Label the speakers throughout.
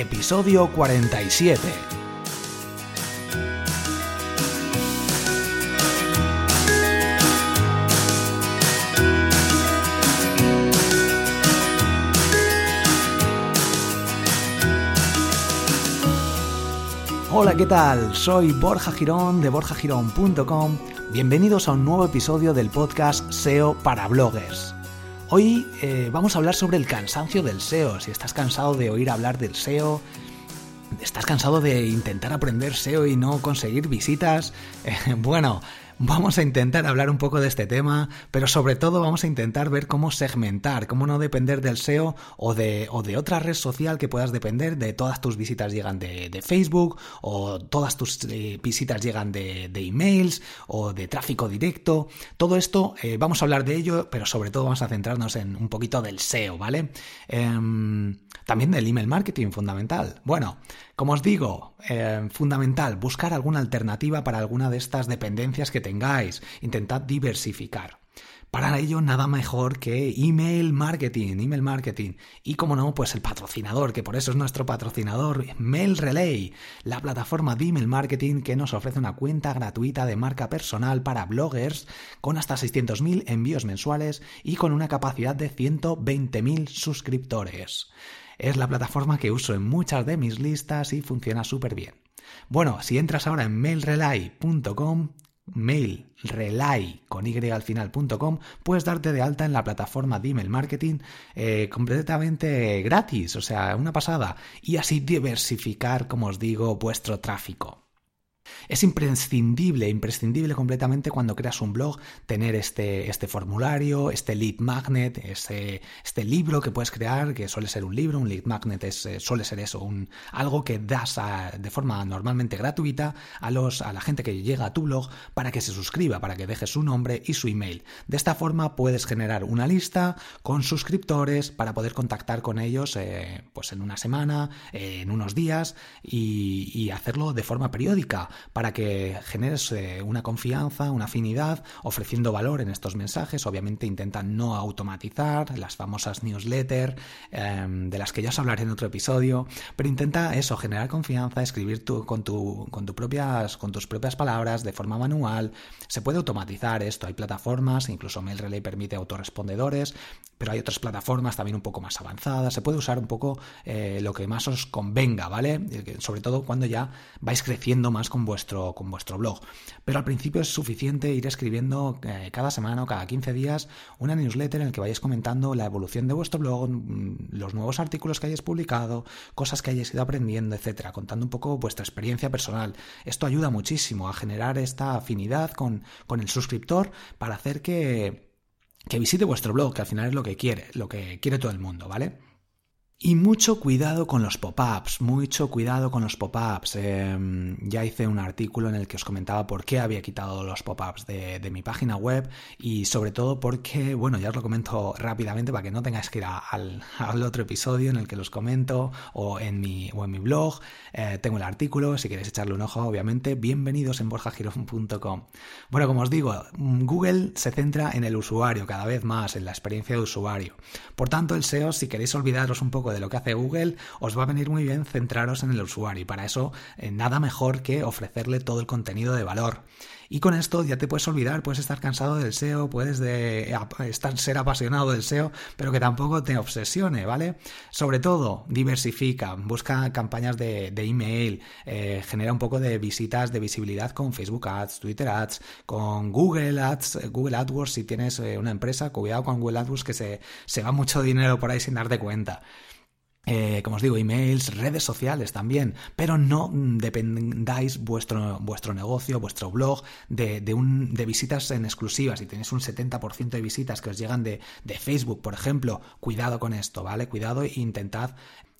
Speaker 1: episodio 47. Hola, ¿qué tal? Soy Borja Girón de borjagirón.com. Bienvenidos a un nuevo episodio del podcast SEO para bloggers. Hoy eh, vamos a hablar sobre el cansancio del SEO. Si estás cansado de oír hablar del SEO, estás cansado de intentar aprender SEO y no conseguir visitas, eh, bueno, Vamos a intentar hablar un poco de este tema, pero sobre todo vamos a intentar ver cómo segmentar, cómo no depender del SEO o de, otra red social que puedas depender, de todas tus visitas llegan de, Facebook o todas tus eh, visitas llegan de, emails o de tráfico directo. Todo esto eh, vamos a hablar de ello, pero sobre todo vamos a centrarnos en un poquito del SEO, ¿vale? Em, también del email marketing, fundamental. Bueno, como os digo, eh, fundamental, buscar alguna alternativa para alguna de estas dependencias que tengáis. Intentad diversificar. Para ello, nada mejor que email marketing, email marketing. Y como no, pues el patrocinador, que por eso es nuestro patrocinador, Mail Relay, la plataforma de email marketing que nos ofrece una cuenta gratuita de marca personal para bloggers con hasta 600.000 envíos mensuales y con una capacidad de 120.000 suscriptores. Es la plataforma que uso en muchas de mis listas y funciona súper bien. Bueno, si entras ahora en mailrelay.com, mailrelay con y al final.com, puedes darte de alta en la plataforma de email marketing eh, completamente gratis, o sea, una pasada, y así diversificar, como os digo, vuestro tráfico. Es imprescindible, imprescindible completamente cuando creas un blog tener este, este formulario, este lead magnet, este, este libro que puedes crear, que suele ser un libro, un lead magnet es, eh, suele ser eso, un, algo que das de forma normalmente gratuita a, los, a la gente que llega a tu blog para que se suscriba, para que deje su nombre y su email. De esta forma puedes generar una lista con suscriptores para poder contactar con ellos eh, pues en una semana, eh, en unos días y, y hacerlo de forma periódica para que generes eh, una confianza, una afinidad, ofreciendo valor en estos mensajes. Obviamente intenta no automatizar las famosas newsletters, em, de las que ya os hablaré en otro episodio, pero intenta eso, generar confianza, escribir con, tu, con, propias, con tus propias palabras de forma manual. Se puede automatizar esto, hay plataformas, incluso MailRelay permite autorrespondedores, pero hay otras plataformas también un poco más avanzadas. Se puede usar un poco eh, lo que más os convenga, ¿vale? Sobre todo cuando ya vais creciendo más con vuestro, con vuestro blog. Pero al principio es suficiente ir escribiendo eh, cada semana o cada 15 días una newsletter en el que vayáis comentando la evolución de vuestro blog, mm, los nuevos artículos que hayáis publicado, cosas que hayáis ido aprendiendo, etcétera, contando un poco vuestra experiencia personal. Esto ayuda muchísimo a generar esta afinidad con, con el suscriptor para hacer que, que visite vuestro blog, que al final es lo que quiere, lo que quiere todo el mundo, ¿vale? Y mucho cuidado con los pop-ups, mucho cuidado con los pop-ups. Em, ya hice un artículo en el que os comentaba por qué había quitado los pop-ups de, mi página web y sobre todo porque, bueno, ya os lo comento rápidamente para que no tengáis que ir al, otro episodio en el que los comento o en mi, o en mi blog. Eh, tengo el artículo, si queréis echarle un ojo, obviamente, bienvenidos en borjagirón.com. Bueno, como os digo, Google se centra en el usuario cada vez más, en la experiencia de usuario. Por tanto, el SEO, si queréis olvidaros un poco de lo que hace Google, os va a venir muy bien centraros en el usuario y para eso eh, nada mejor que ofrecerle todo el contenido de valor. Y con esto ya te puedes olvidar, puedes estar cansado del SEO, puedes de, estar, ser apasionado del SEO, pero que tampoco te obsesione, ¿vale? Sobre todo, diversifica, busca campañas de, email, eh, genera un poco de visitas, de visibilidad con Facebook Ads, Twitter Ads, con Google Ads, Google AdWords, si tienes eh, una empresa, cuidado con Google AdWords que se, se va mucho dinero por ahí sin darte cuenta. Eh, como os digo, emails, redes sociales también, pero no dependáis vuestro, vuestro negocio, vuestro blog de, de, un, de visitas en exclusivas. Si tenéis un 70% de visitas que os llegan de, de Facebook, por ejemplo, cuidado con esto, ¿vale? Cuidado e intentad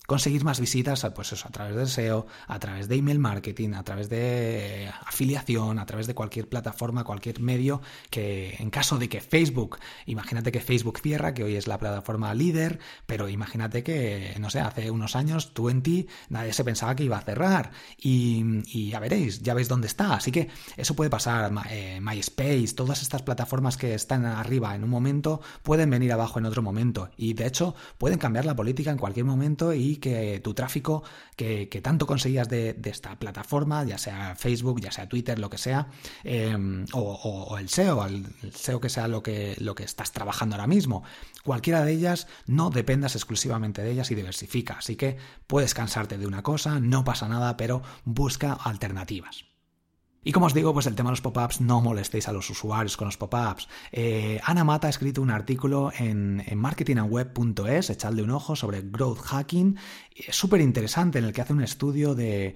Speaker 1: conseguir más visitas pues eso, a través del SEO, a través de email marketing, a través de afiliación, a través de cualquier plataforma, cualquier medio que en caso de que Facebook, imagínate que Facebook cierra, que hoy es la plataforma líder, pero imagínate que, no sé, hace unos años, 20, nadie se pensaba que iba a cerrar y, ya veréis, ya veis dónde está. Así que eso puede pasar, eh, MySpace, todas estas plataformas que están arriba en un momento pueden venir abajo en otro momento y de hecho pueden cambiar la política en cualquier momento y que tu tráfico que, tanto conseguías de, esta plataforma, ya sea Facebook, ya sea Twitter, lo que sea, em, o, el SEO, el, SEO que sea lo que, lo que estás trabajando ahora mismo, cualquiera de ellas, no dependas exclusivamente de ellas y diversifica. Así que puedes cansarte de una cosa, no pasa nada, pero busca alternativas. Y como os digo, pues el tema de los pop-ups, no molestéis a los usuarios con los pop-ups. Eh, Ana Mata ha escrito un artículo en, marketingandweb.es, echadle un ojo sobre growth hacking, súper interesante en el que hace un estudio del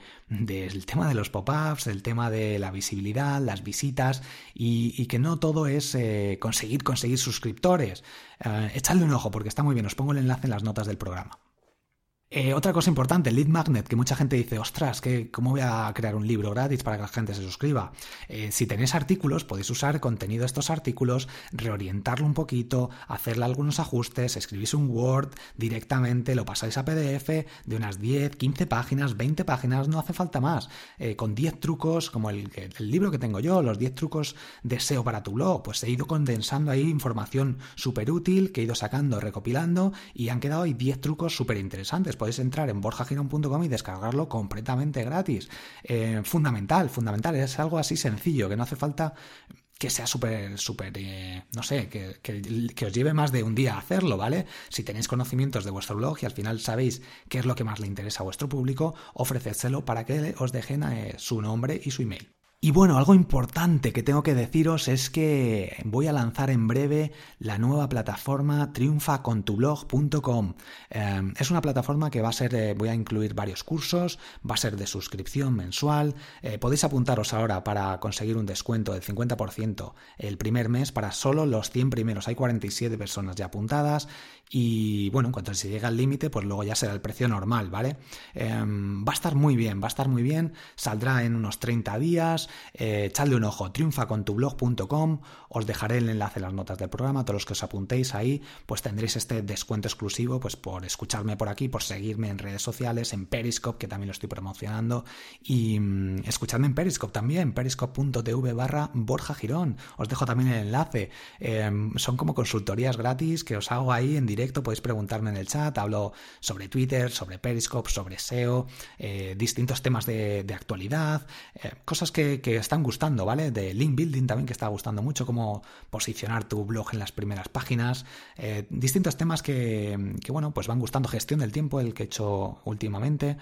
Speaker 1: tema de los pop-ups, del tema de la visibilidad, las visitas y, que no todo es eh, conseguir conseguir suscriptores. Eh, echadle un ojo porque está muy bien, os pongo el enlace en las notas del programa. Eh, otra cosa importante, lead magnet, que mucha gente dice, ostras, que ¿cómo voy a crear un libro gratis para que la gente se suscriba? Eh, si tenéis artículos, podéis usar contenido de estos artículos, reorientarlo un poquito, hacerle algunos ajustes, escribís un Word directamente, lo pasáis a PDF de unas 10, 15 páginas, 20 páginas, no hace falta más. Eh, con 10 trucos, como el, el, libro que tengo yo, los 10 trucos de SEO para tu blog, pues he ido condensando ahí información súper útil que he ido sacando, recopilando y han quedado ahí 10 trucos súper interesantes podéis entrar en borjagirón.com y descargarlo completamente gratis. Eh, fundamental, fundamental, es algo así sencillo, que no hace falta que sea súper, súper, eh, no sé, que, que, os lleve más de un día hacerlo, ¿vale? Si tenéis conocimientos de vuestro blog y al final sabéis qué es lo que más le interesa a vuestro público, ofrecédselo para que os dejen eh, su nombre y su email. Y bueno, algo importante que tengo que deciros es que voy a lanzar en breve la nueva plataforma triunfacontublog.com. Em, es una plataforma que va a ser, voy a incluir varios cursos, va a ser de suscripción mensual. Eh, podéis apuntaros ahora para conseguir un descuento del 50% el primer mes para solo los 100 primeros. Hay 47 personas ya apuntadas y bueno, en cuanto se llega al límite, pues luego ya será el precio normal, ¿vale? Em, va a estar muy bien, va a estar muy bien, saldrá en unos 30 días, eh, echadle un ojo, triunfacontublog.com, os dejaré el enlace en las notas del programa, todos los que os apuntéis ahí, pues tendréis este descuento exclusivo, pues por escucharme por aquí, por seguirme en redes sociales, en Periscope, que también lo estoy promocionando, y mm, escuchadme en Periscope también, periscope.tv barra Borja Girón, os dejo también el enlace, em, son como consultorías gratis que os hago ahí en directo. Podéis preguntarme en el chat, hablo sobre Twitter, sobre Periscope, sobre SEO, eh, distintos temas de, actualidad, eh, cosas que, están gustando, ¿vale? De link building también que está gustando mucho, cómo posicionar tu blog en las primeras páginas, eh, distintos temas que, bueno, pues van gustando, gestión del tiempo, el que he hecho últimamente,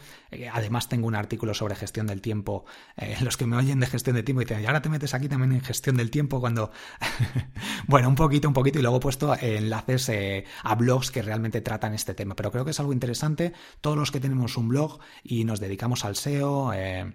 Speaker 1: además tengo un artículo sobre gestión del tiempo, los que me oyen de gestión del tiempo dicen, y ahora te metes aquí también en gestión del tiempo cuando, bueno, un poquito, un poquito, y luego he puesto enlaces a blogs que realmente tratan este tema. Pero creo que es algo interesante. Todos los que tenemos un blog y nos dedicamos al SEO, eh,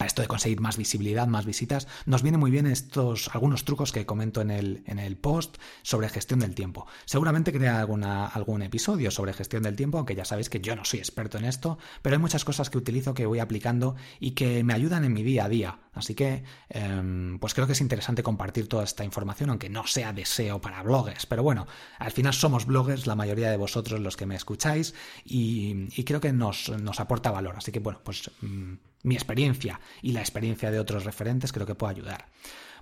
Speaker 1: a esto de conseguir más visibilidad, más visitas, nos viene muy bien estos algunos trucos que comento en el, en el post sobre gestión del tiempo. Seguramente crea algún episodio sobre gestión del tiempo, aunque ya sabéis que yo no soy experto en esto, pero hay muchas cosas que utilizo que voy aplicando y que me ayudan en mi día a día. Así que, em, pues creo que es interesante compartir toda esta información, aunque no sea deseo para bloggers. Pero bueno, al final somos bloggers, la mayoría de vosotros los que me escucháis, y, creo que nos, nos, aporta valor. Así que bueno, pues mm, mi experiencia y la experiencia de otros referentes creo que puede ayudar.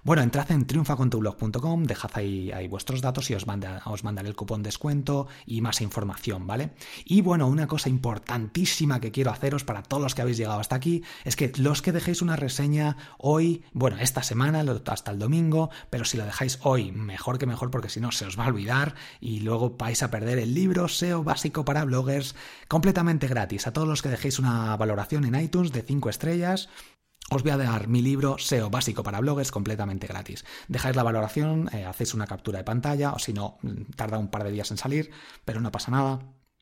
Speaker 1: Bueno, entrad en triunfacontublog.com, dejad ahí, vuestros datos y os, manda, os mandaré el cupón descuento y más información, ¿vale? Y bueno, una cosa importantísima que quiero haceros para todos los que habéis llegado hasta aquí es que los que dejéis una reseña hoy, bueno, esta semana, hasta el domingo, pero si lo dejáis hoy, mejor que mejor porque si no se os va a olvidar y luego vais a perder el libro SEO básico para bloggers completamente gratis. A todos los que dejéis una valoración en iTunes de 5 estrellas, os voy a dar mi libro SEO básico para bloggers completamente gratis. Dejáis la valoración, eh, hacéis una captura de pantalla o si no, tarda un par de días en salir, pero no pasa nada.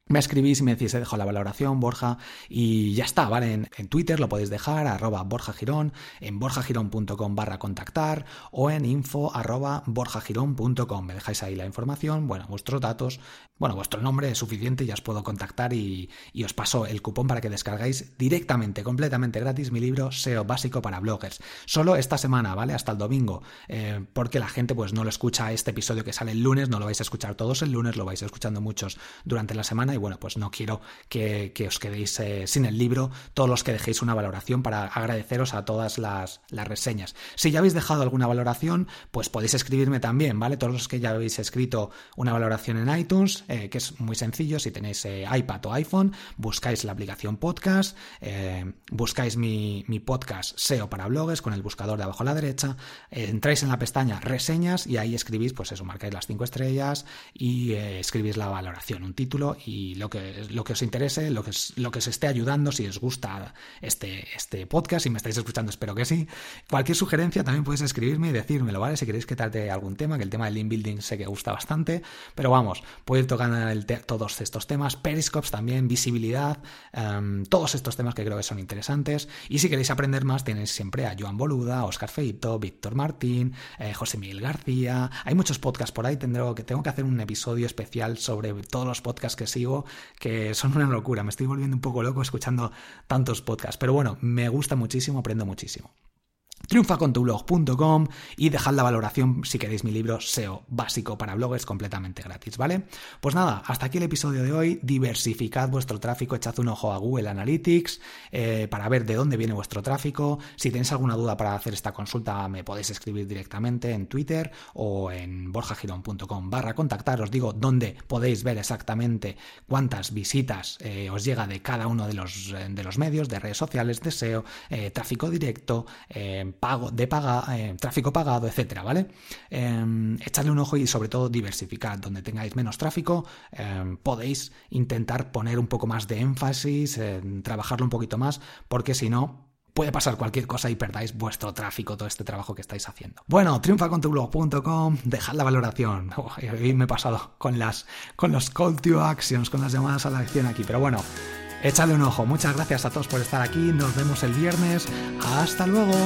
Speaker 1: Me escribís y me decís, he dejado la valoración, Borja, y ya está, ¿vale? En, Twitter lo podéis dejar, arroba Borja Girón, en borjagirón.com barra contactar o en info arroba borjagirón.com. Me dejáis ahí la información, bueno, vuestros datos, bueno, vuestro nombre es suficiente, ya os puedo contactar y, os paso el cupón para que descargáis directamente, completamente gratis, mi libro SEO básico para bloggers. Solo esta semana, ¿vale? Hasta el domingo, eh, porque la gente pues no lo escucha este episodio que sale el lunes, no lo vais a escuchar todos el lunes, lo vais escuchando muchos durante la semana y bueno, pues no quiero que, os quedéis eh, sin el libro todos los que dejéis una valoración para agradeceros a todas las, reseñas. Si ya habéis dejado alguna valoración, pues podéis escribirme también, ¿vale? Todos los que ya habéis escrito una valoración en iTunes, eh, que es muy sencillo, si tenéis eh, iPad o iPhone, buscáis la aplicación podcast, buscáis mi, mi, podcast SEO para blogs con el buscador de abajo a la derecha, entráis en la pestaña reseñas y ahí escribís, pues eso, marcáis las cinco estrellas y escribís la valoración, un título y lo que, os interese, lo que, lo os esté ayudando, si os gusta este, este podcast, si me estáis escuchando, espero que sí. Cualquier sugerencia también podéis escribirme y decírmelo, ¿vale? Si queréis que trate algún tema, que el tema del link building sé que gusta bastante, pero vamos, puedo ir tocando todos estos temas, periscopes también, visibilidad, em, todos estos temas que creo que son interesantes. Y si queréis aprender más, tenéis siempre a Joan Boluda, Oscar Feito, Víctor Martín, eh, José Miguel García. Hay muchos podcasts por ahí, tendré que tengo que hacer un episodio especial sobre todos los podcasts que sigo, que son una locura. Me estoy volviendo un poco loco escuchando tantos podcasts. Pero bueno, me gusta muchísimo, aprendo muchísimo triunfacontublog.com y dejad la valoración si queréis mi libro SEO básico para bloggers completamente gratis, ¿vale? Pues nada, hasta aquí el episodio de hoy. Diversificad vuestro tráfico, echad un ojo a Google Analytics eh, para ver de dónde viene vuestro tráfico. Si tenéis alguna duda para hacer esta consulta, me podéis escribir directamente en Twitter o en borjagirón.com barra contactar. Os digo dónde podéis ver exactamente cuántas visitas eh, os llega de cada uno de los, de los medios, de redes sociales, de SEO, eh, tráfico directo, pago, de paga, eh, tráfico pagado, etcétera, ¿vale? Em, echadle un ojo y sobre todo diversificad. Donde tengáis menos tráfico, em, podéis intentar poner un poco más de énfasis, trabajarlo un poquito más, porque si no, puede pasar cualquier cosa y perdáis vuestro tráfico, todo este trabajo que estáis haciendo. Bueno, triunfacontublog.com, dejad la valoración. hoy me he pasado con las con los call to actions, con las llamadas a la acción aquí, pero bueno, echadle un ojo. Muchas gracias a todos por estar aquí. Nos vemos el viernes. Hasta luego.